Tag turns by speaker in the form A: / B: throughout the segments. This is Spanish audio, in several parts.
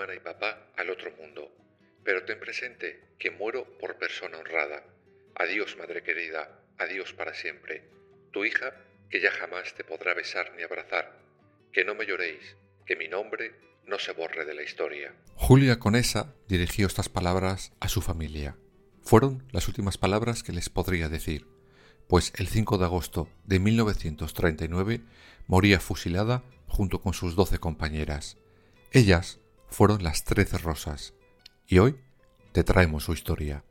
A: Hermana y papá al otro mundo, pero ten presente que muero por persona honrada. Adiós, madre querida, adiós para siempre. Tu hija, que ya jamás te podrá besar ni abrazar. Que no me lloréis, que mi nombre no se borre de la historia.
B: Julia Conesa dirigió estas palabras a su familia. Fueron las últimas palabras que les podría decir, pues el 5 de agosto de 1939 moría fusilada junto con sus doce compañeras. Ellas fueron las trece rosas, y hoy te traemos su historia.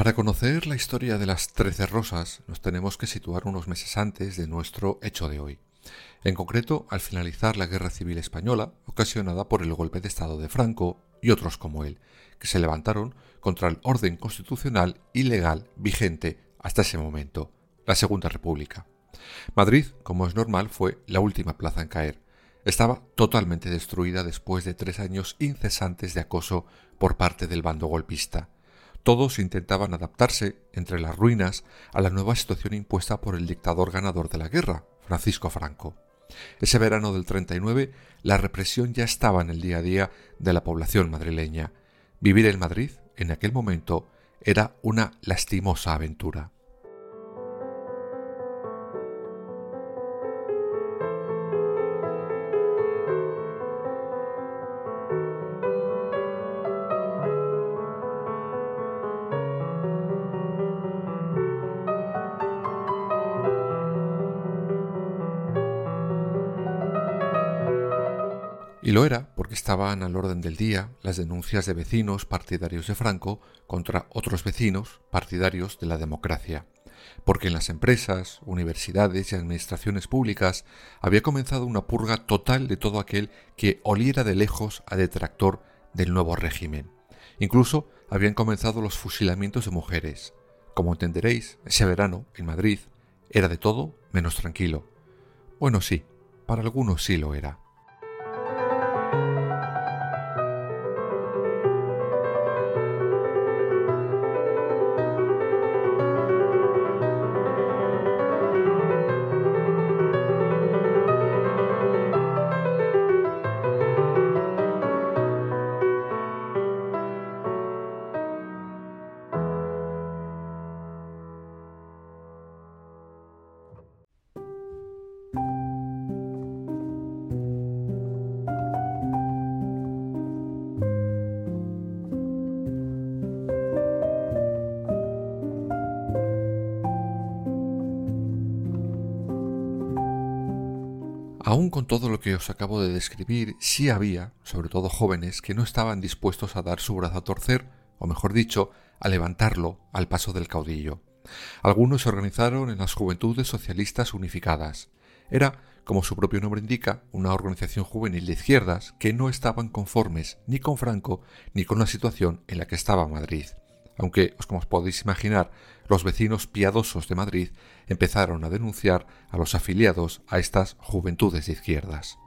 B: Para conocer la historia de las Trece Rosas nos tenemos que situar unos meses antes de nuestro hecho de hoy. En concreto, al finalizar la Guerra Civil Española, ocasionada por el golpe de Estado de Franco y otros como él, que se levantaron contra el orden constitucional y legal vigente hasta ese momento, la Segunda República. Madrid, como es normal, fue la última plaza en caer. Estaba totalmente destruida después de tres años incesantes de acoso por parte del bando golpista. Todos intentaban adaptarse, entre las ruinas, a la nueva situación impuesta por el dictador ganador de la guerra, Francisco Franco. Ese verano del 39, la represión ya estaba en el día a día de la población madrileña. Vivir en Madrid, en aquel momento, era una lastimosa aventura. Y lo era porque estaban al orden del día las denuncias de vecinos partidarios de Franco contra otros vecinos partidarios de la democracia, porque en las empresas, universidades y administraciones públicas había comenzado una purga total de todo aquel que oliera de lejos a detractor del nuevo régimen. Incluso habían comenzado los fusilamientos de mujeres. Como entenderéis, ese verano, en Madrid, era de todo menos tranquilo. Bueno, sí, para algunos sí lo era. Con todo lo que os acabo de describir, sí había, sobre todo jóvenes, que no estaban dispuestos a dar su brazo a torcer, o mejor dicho, a levantarlo al paso del caudillo. Algunos se organizaron en las Juventudes Socialistas Unificadas. Era, como su propio nombre indica, una organización juvenil de izquierdas que no estaban conformes ni con Franco ni con la situación en la que estaba Madrid aunque, como os podéis imaginar, los vecinos piadosos de Madrid empezaron a denunciar a los afiliados a estas juventudes de izquierdas.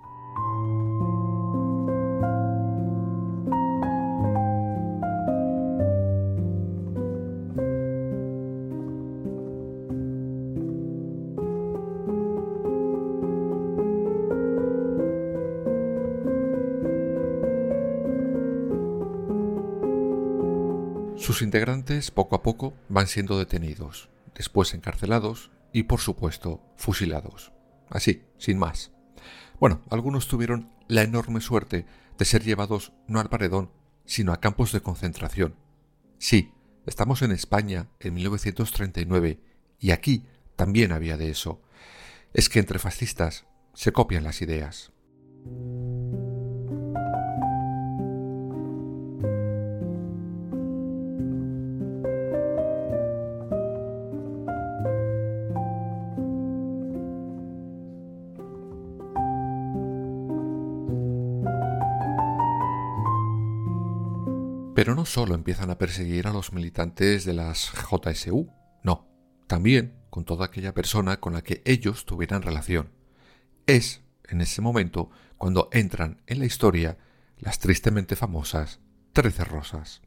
B: Sus integrantes poco a poco van siendo detenidos, después encarcelados y por supuesto fusilados. Así, sin más. Bueno, algunos tuvieron la enorme suerte de ser llevados no al paredón, sino a campos de concentración. Sí, estamos en España en 1939 y aquí también había de eso. Es que entre fascistas se copian las ideas. Pero no solo empiezan a perseguir a los militantes de las JSU, no, también con toda aquella persona con la que ellos tuvieran relación. Es, en ese momento, cuando entran en la historia las tristemente famosas Trece Rosas.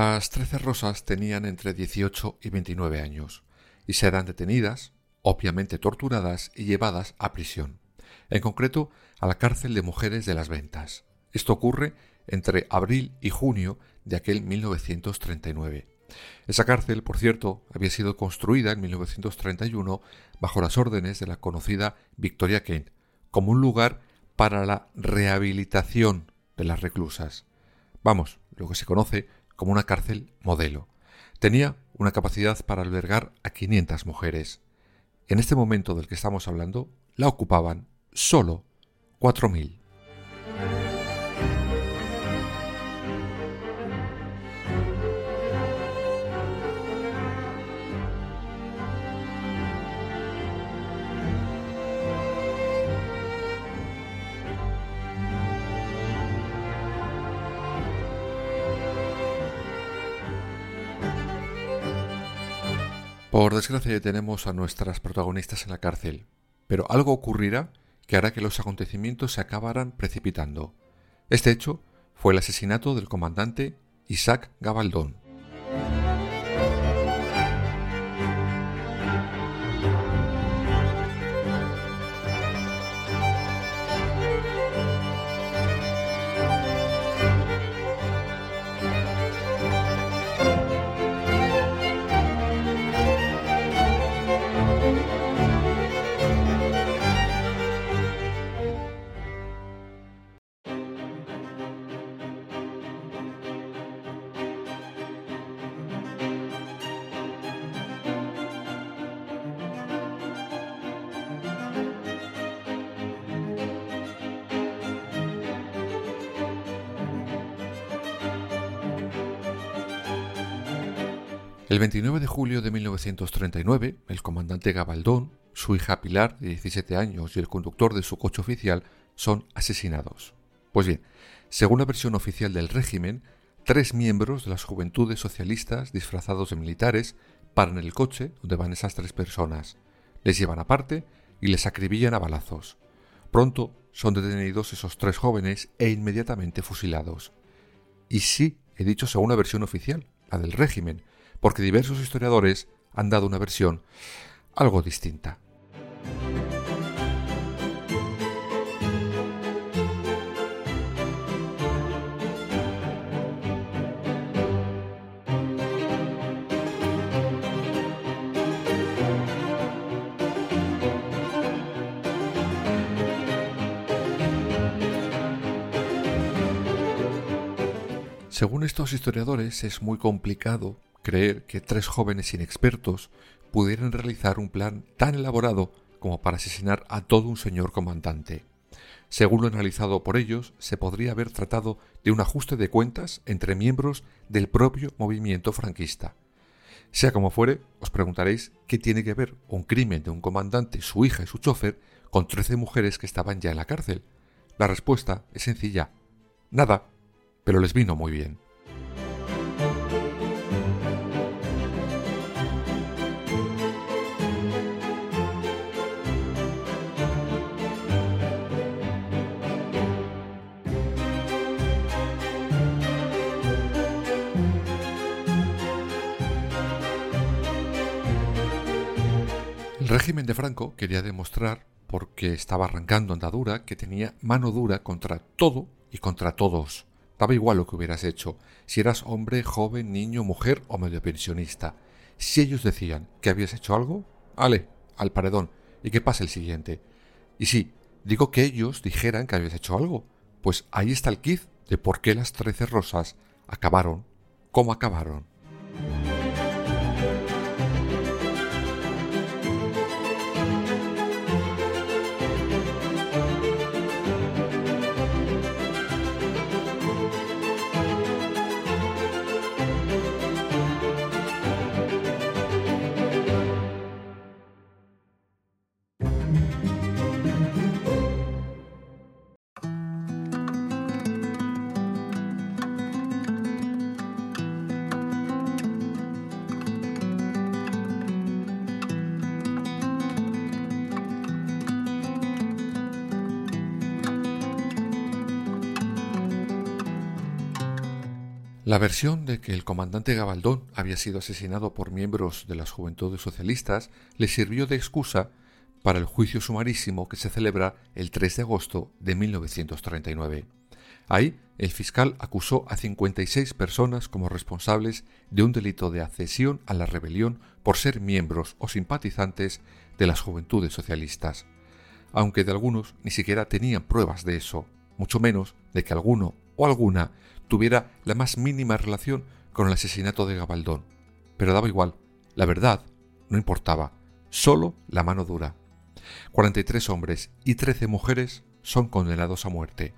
B: Las trece rosas tenían entre 18 y 29 años y serán detenidas, obviamente torturadas y llevadas a prisión, en concreto a la cárcel de mujeres de las ventas. Esto ocurre entre abril y junio de aquel 1939. Esa cárcel, por cierto, había sido construida en 1931 bajo las órdenes de la conocida Victoria Kane, como un lugar para la rehabilitación de las reclusas. Vamos, lo que se conoce como una cárcel modelo. Tenía una capacidad para albergar a 500 mujeres. En este momento del que estamos hablando, la ocupaban solo 4.000. Por desgracia tenemos a nuestras protagonistas en la cárcel, pero algo ocurrirá que hará que los acontecimientos se acabaran precipitando. Este hecho fue el asesinato del comandante Isaac Gabaldón. El 29 de julio de 1939, el comandante Gabaldón, su hija Pilar, de 17 años, y el conductor de su coche oficial son asesinados. Pues bien, según la versión oficial del régimen, tres miembros de las juventudes socialistas disfrazados de militares paran el coche donde van esas tres personas, les llevan aparte y les acribillan a balazos. Pronto son detenidos esos tres jóvenes e inmediatamente fusilados. Y sí, he dicho según la versión oficial, la del régimen, porque diversos historiadores han dado una versión algo distinta. Según estos historiadores es muy complicado creer que tres jóvenes inexpertos pudieran realizar un plan tan elaborado como para asesinar a todo un señor comandante. Según lo analizado por ellos, se podría haber tratado de un ajuste de cuentas entre miembros del propio movimiento franquista. Sea como fuere, os preguntaréis qué tiene que ver un crimen de un comandante, su hija y su chofer con 13 mujeres que estaban ya en la cárcel. La respuesta es sencilla. Nada, pero les vino muy bien. Régimen de Franco quería demostrar, porque estaba arrancando andadura, que tenía mano dura contra todo y contra todos. Daba igual lo que hubieras hecho, si eras hombre, joven, niño, mujer o medio pensionista. Si ellos decían que habías hecho algo, ale, al paredón, y que pase el siguiente. Y sí, digo que ellos dijeran que habías hecho algo, pues ahí está el quiz de por qué las trece rosas acabaron como acabaron. La versión de que el comandante Gabaldón había sido asesinado por miembros de las Juventudes Socialistas le sirvió de excusa para el juicio sumarísimo que se celebra el 3 de agosto de 1939. Ahí, el fiscal acusó a 56 personas como responsables de un delito de accesión a la rebelión por ser miembros o simpatizantes de las Juventudes Socialistas, aunque de algunos ni siquiera tenían pruebas de eso, mucho menos de que alguno o alguna tuviera la más mínima relación con el asesinato de Gabaldón. Pero daba igual, la verdad no importaba, solo la mano dura. 43 hombres y 13 mujeres son condenados a muerte.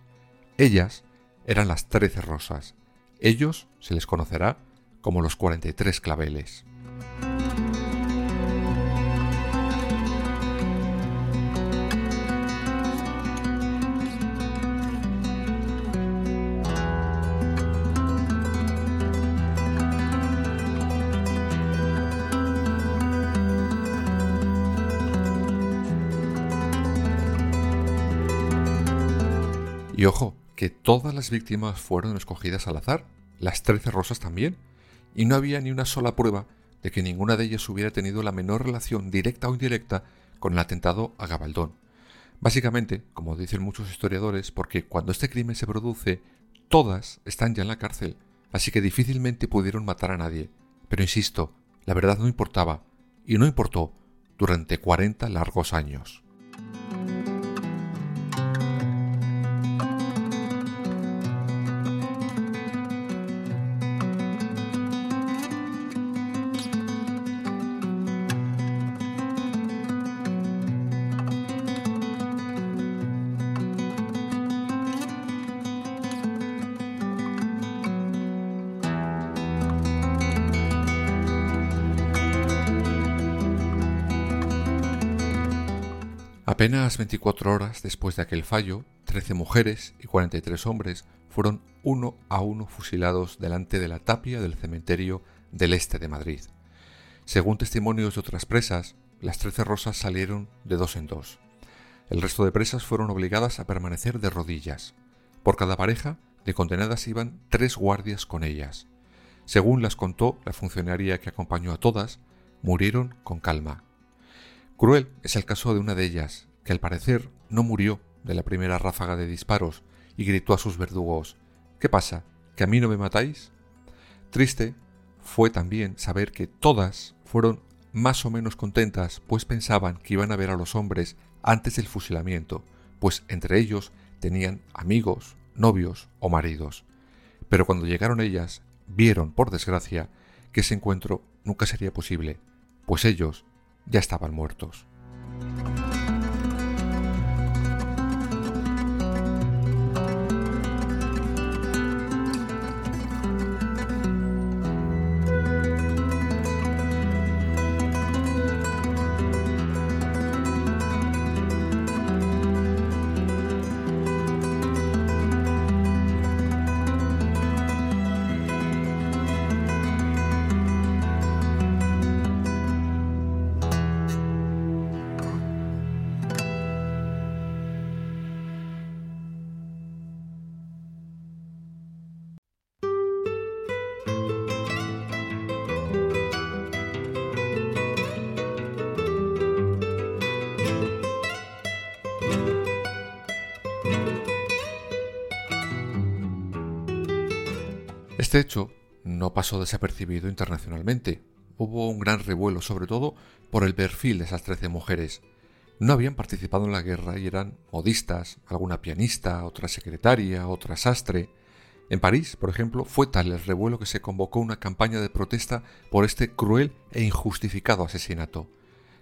B: Ellas eran las 13 rosas. Ellos se les conocerá como los 43 claveles. Y ojo, que todas las víctimas fueron escogidas al azar, las trece rosas también, y no había ni una sola prueba de que ninguna de ellas hubiera tenido la menor relación directa o indirecta con el atentado a Gabaldón. Básicamente, como dicen muchos historiadores, porque cuando este crimen se produce, todas están ya en la cárcel, así que difícilmente pudieron matar a nadie. Pero insisto, la verdad no importaba, y no importó durante 40 largos años. Apenas 24 horas después de aquel fallo, 13 mujeres y 43 hombres fueron uno a uno fusilados delante de la tapia del cementerio del este de Madrid. Según testimonios de otras presas, las 13 rosas salieron de dos en dos. El resto de presas fueron obligadas a permanecer de rodillas. Por cada pareja de condenadas iban tres guardias con ellas. Según las contó la funcionaria que acompañó a todas, murieron con calma, Cruel es el caso de una de ellas, que al parecer no murió de la primera ráfaga de disparos y gritó a sus verdugos ¿Qué pasa? ¿Que a mí no me matáis? Triste fue también saber que todas fueron más o menos contentas, pues pensaban que iban a ver a los hombres antes del fusilamiento, pues entre ellos tenían amigos, novios o maridos. Pero cuando llegaron ellas, vieron, por desgracia, que ese encuentro nunca sería posible, pues ellos ya estaban muertos. Este hecho no pasó desapercibido internacionalmente. Hubo un gran revuelo, sobre todo por el perfil de esas trece mujeres. No habían participado en la guerra y eran modistas, alguna pianista, otra secretaria, otra sastre. En París, por ejemplo, fue tal el revuelo que se convocó una campaña de protesta por este cruel e injustificado asesinato.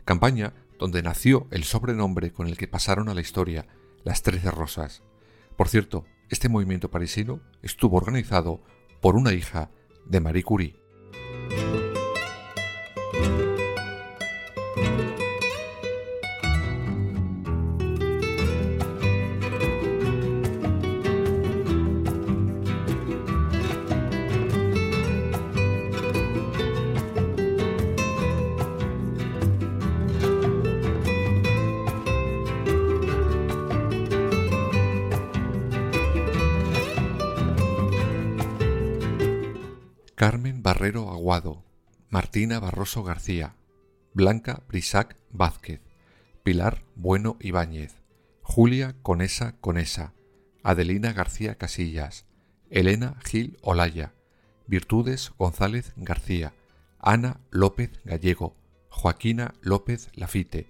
B: Campaña donde nació el sobrenombre con el que pasaron a la historia, las Trece Rosas. Por cierto, este movimiento parisino estuvo organizado por una hija de Marie Curie. Aguado, Martina Barroso García, Blanca Brisac Vázquez, Pilar Bueno Ibáñez, Julia Conesa Conesa, Adelina García Casillas, Elena Gil Olaya, Virtudes González García, Ana López Gallego, Joaquina López Lafite,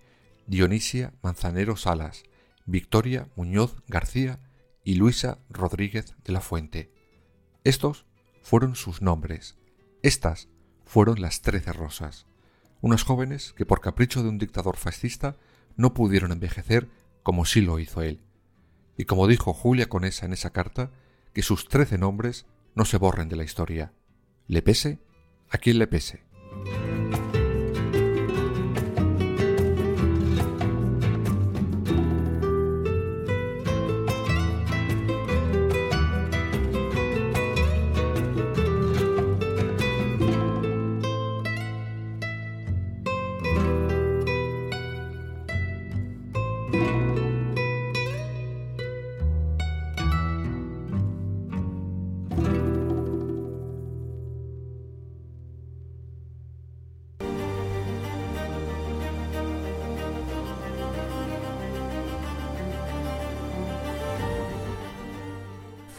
B: Dionisia Manzanero Salas, Victoria Muñoz García y Luisa Rodríguez de la Fuente. Estos fueron sus nombres. Estas fueron las trece rosas, unas jóvenes que por capricho de un dictador fascista no pudieron envejecer como sí lo hizo él. Y como dijo Julia Conesa en esa carta, que sus trece nombres no se borren de la historia. Le pese a quien le pese.